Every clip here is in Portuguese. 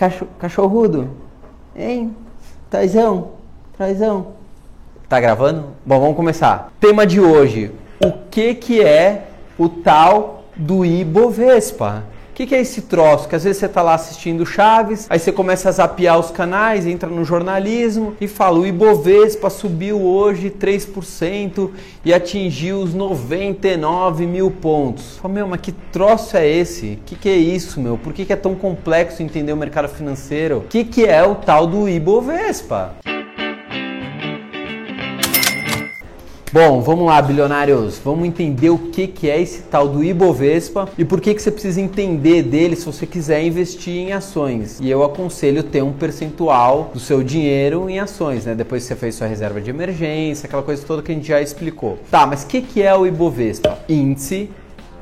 cacho, cachorrudo. Hein? Trazão, trazão. Tá gravando? Bom, vamos começar. Tema de hoje: o que que é o tal do Ibovespa? O que, que, é esse troço? Que às vezes você está lá assistindo Chaves, aí você começa a zapear os canais, entra no jornalismo e fala: o Ibovespa subiu hoje 3% e atingiu os 99 mil pontos. Fala, meu, mas que troço é esse? O que, que, é isso, meu? Por que, que é tão complexo entender o mercado financeiro? O que, que é o tal do Ibovespa? Bom, vamos lá, bilionários. Vamos entender o que, que é esse tal do Ibovespa e por que, que você precisa entender dele se você quiser investir em ações. E eu aconselho ter um percentual do seu dinheiro em ações, né? Depois que você fez sua reserva de emergência, aquela coisa toda que a gente já explicou. Tá, mas o que, que é o Ibovespa? Índice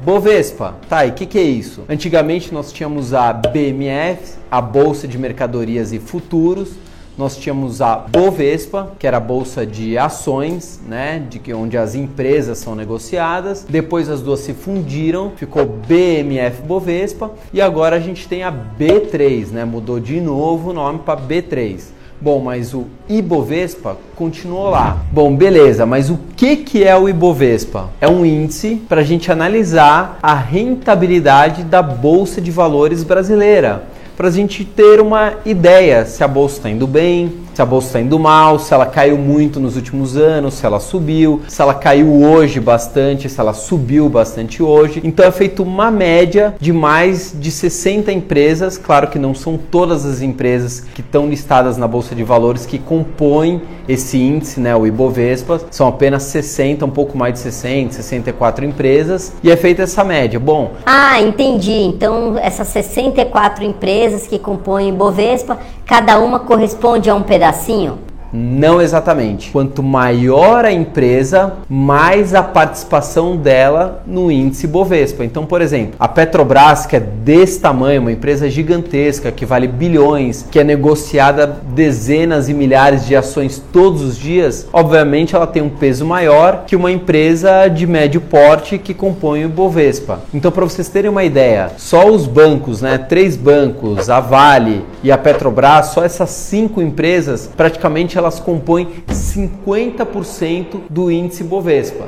Bovespa, tá, e o que, que é isso? Antigamente nós tínhamos a BMF, a Bolsa de Mercadorias e Futuros, nós tínhamos a Bovespa, que era a bolsa de ações, né, de que onde as empresas são negociadas. Depois as duas se fundiram, ficou BMF Bovespa e agora a gente tem a B3, né? Mudou de novo o nome para B3. Bom, mas o Ibovespa continuou lá. Bom, beleza, mas o que, que é o Ibovespa? É um índice para a gente analisar a rentabilidade da Bolsa de Valores brasileira para a gente ter uma ideia se a bolsa está indo bem, se a bolsa está indo mal, se ela caiu muito nos últimos anos, se ela subiu, se ela caiu hoje bastante, se ela subiu bastante hoje. Então é feito uma média de mais de 60 empresas, claro que não são todas as empresas que estão listadas na bolsa de valores que compõem esse índice, né, o Ibovespa, são apenas 60, um pouco mais de 60, 64 empresas, e é feita essa média. Bom, ah, entendi. Então essas 64 empresas que compõem o Ibovespa, cada uma corresponde a um pedaço pedacinho? Não exatamente. Quanto maior a empresa, mais a participação dela no índice Bovespa. Então, por exemplo, a Petrobras, que é desse tamanho, uma empresa gigantesca que vale bilhões, que é negociada dezenas e milhares de ações todos os dias, obviamente ela tem um peso maior que uma empresa de médio porte que compõe o Bovespa. Então, para vocês terem uma ideia, só os bancos, né, três bancos, a Vale e a Petrobras, só essas cinco empresas praticamente elas compõem 50% do índice Bovespa.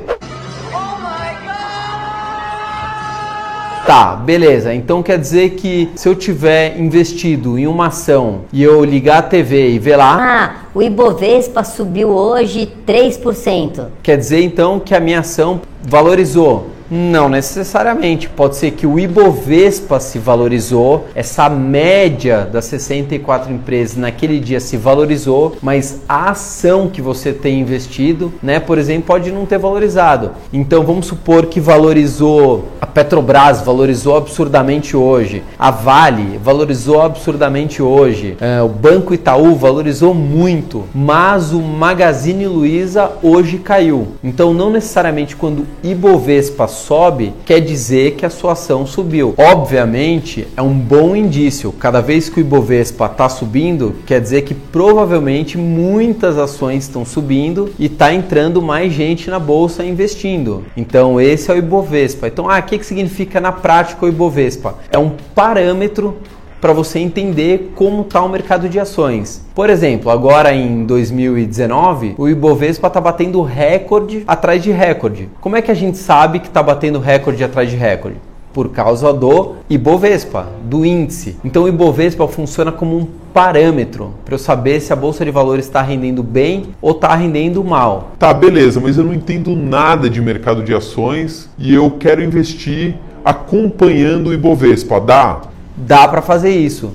Tá, beleza. Então quer dizer que se eu tiver investido em uma ação e eu ligar a TV e ver lá. Ah, o Ibovespa subiu hoje 3%. Quer dizer então que a minha ação valorizou não necessariamente. Pode ser que o Ibovespa se valorizou, essa média das 64 empresas naquele dia se valorizou, mas a ação que você tem investido, né, por exemplo, pode não ter valorizado. Então vamos supor que valorizou a Petrobras valorizou absurdamente hoje, a Vale valorizou absurdamente hoje, é, o Banco Itaú valorizou muito, mas o Magazine Luiza hoje caiu. Então não necessariamente quando Ibovespa sobe, quer dizer que a sua ação subiu. Obviamente, é um bom indício. Cada vez que o Ibovespa está subindo, quer dizer que provavelmente muitas ações estão subindo e está entrando mais gente na bolsa investindo. Então, esse é o Ibovespa. Então, ah, o que, que significa na prática o Ibovespa? É um parâmetro para você entender como está o mercado de ações. Por exemplo, agora em 2019, o Ibovespa está batendo recorde atrás de recorde. Como é que a gente sabe que está batendo recorde atrás de recorde? Por causa do Ibovespa, do índice. Então o Ibovespa funciona como um parâmetro para eu saber se a bolsa de valores está rendendo bem ou está rendendo mal. Tá, beleza, mas eu não entendo nada de mercado de ações e eu quero investir acompanhando o Ibovespa. Dá? Dá para fazer isso.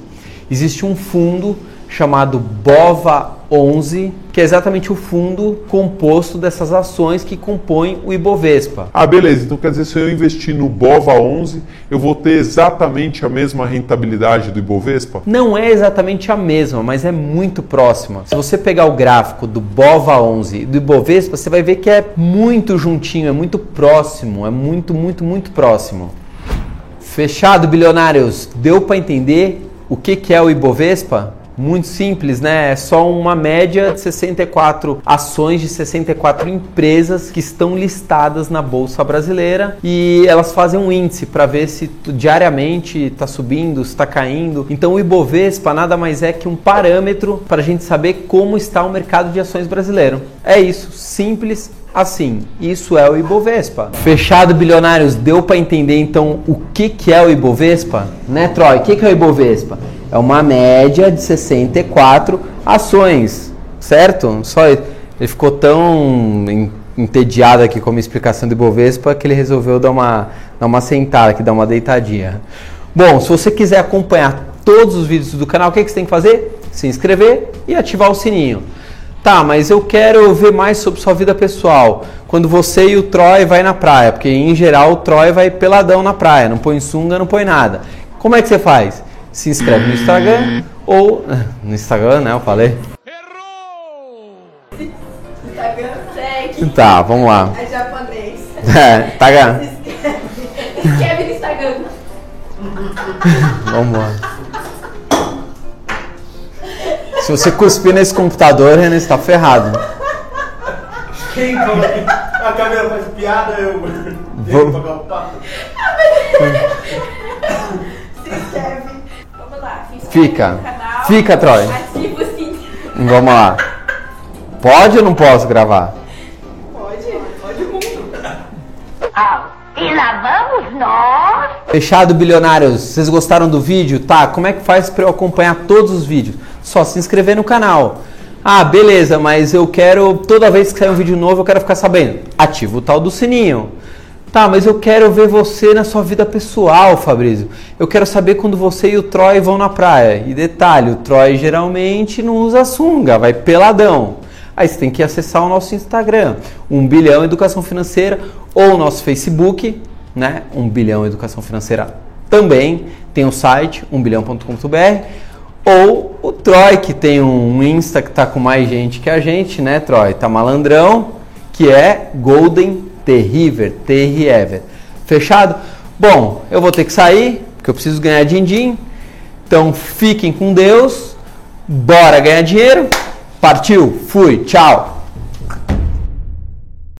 Existe um fundo chamado BOVA 11, que é exatamente o fundo composto dessas ações que compõem o Ibovespa. Ah, beleza. Então quer dizer, se eu investir no BOVA 11, eu vou ter exatamente a mesma rentabilidade do Ibovespa? Não é exatamente a mesma, mas é muito próxima. Se você pegar o gráfico do BOVA 11 e do Ibovespa, você vai ver que é muito juntinho, é muito próximo, é muito, muito, muito próximo. Fechado, bilionários? Deu para entender o que, que é o Ibovespa? Muito simples, né? É só uma média de 64 ações de 64 empresas que estão listadas na Bolsa Brasileira e elas fazem um índice para ver se diariamente está subindo, está caindo. Então o Ibovespa nada mais é que um parâmetro para a gente saber como está o mercado de ações brasileiro. É isso, simples assim. Isso é o Ibovespa. Fechado, bilionários, deu para entender então o que, que é o Ibovespa? Né, Troy? O que, que é o Ibovespa? É uma média de 64 ações, certo? Só ele ficou tão entediado aqui com a minha explicação do Ibovespa que ele resolveu dar uma, dar uma sentada aqui, dar uma deitadinha. Bom, se você quiser acompanhar todos os vídeos do canal, o que, que você tem que fazer? Se inscrever e ativar o sininho. Tá, mas eu quero ver mais sobre sua vida pessoal. Quando você e o Troy vai na praia, porque em geral o Troy vai peladão na praia, não põe sunga, não põe nada. Como é que você faz? Se inscreve no Instagram ou no Instagram, né? Eu falei. Errou! Instagram segue. Tá, vamos lá. É japonês. É, Instagram. Escreve no Instagram. vamos lá. Se você cuspir nesse computador, Renan, está ferrado. Quem a câmera faz piada, eu vou Fica. Fica, Troy. Ativa o sininho. Vamos lá. Pode ou não posso gravar? Pode, pode muito. Ah, e lá vamos nós. Fechado, bilionários. Vocês gostaram do vídeo? Tá, como é que faz para eu acompanhar todos os vídeos? Só se inscrever no canal. Ah, beleza, mas eu quero, toda vez que sair um vídeo novo, eu quero ficar sabendo. Ativa o tal do sininho. Tá, mas eu quero ver você na sua vida pessoal, Fabrício. Eu quero saber quando você e o Troy vão na praia. E detalhe, o Troy geralmente não usa sunga, vai peladão. Aí você tem que acessar o nosso Instagram, 1 bilhão educação financeira, ou o nosso Facebook, né? 1 bilhão educação financeira também. Tem o site 1bilhão.com.br ou o Troy, que tem um Insta que tá com mais gente que a gente, né, Troy? Tá malandrão, que é Golden Terriver, Terriever. Fechado? Bom, eu vou ter que sair, porque eu preciso ganhar din-din. Então fiquem com Deus. Bora ganhar dinheiro. Partiu, fui, tchau.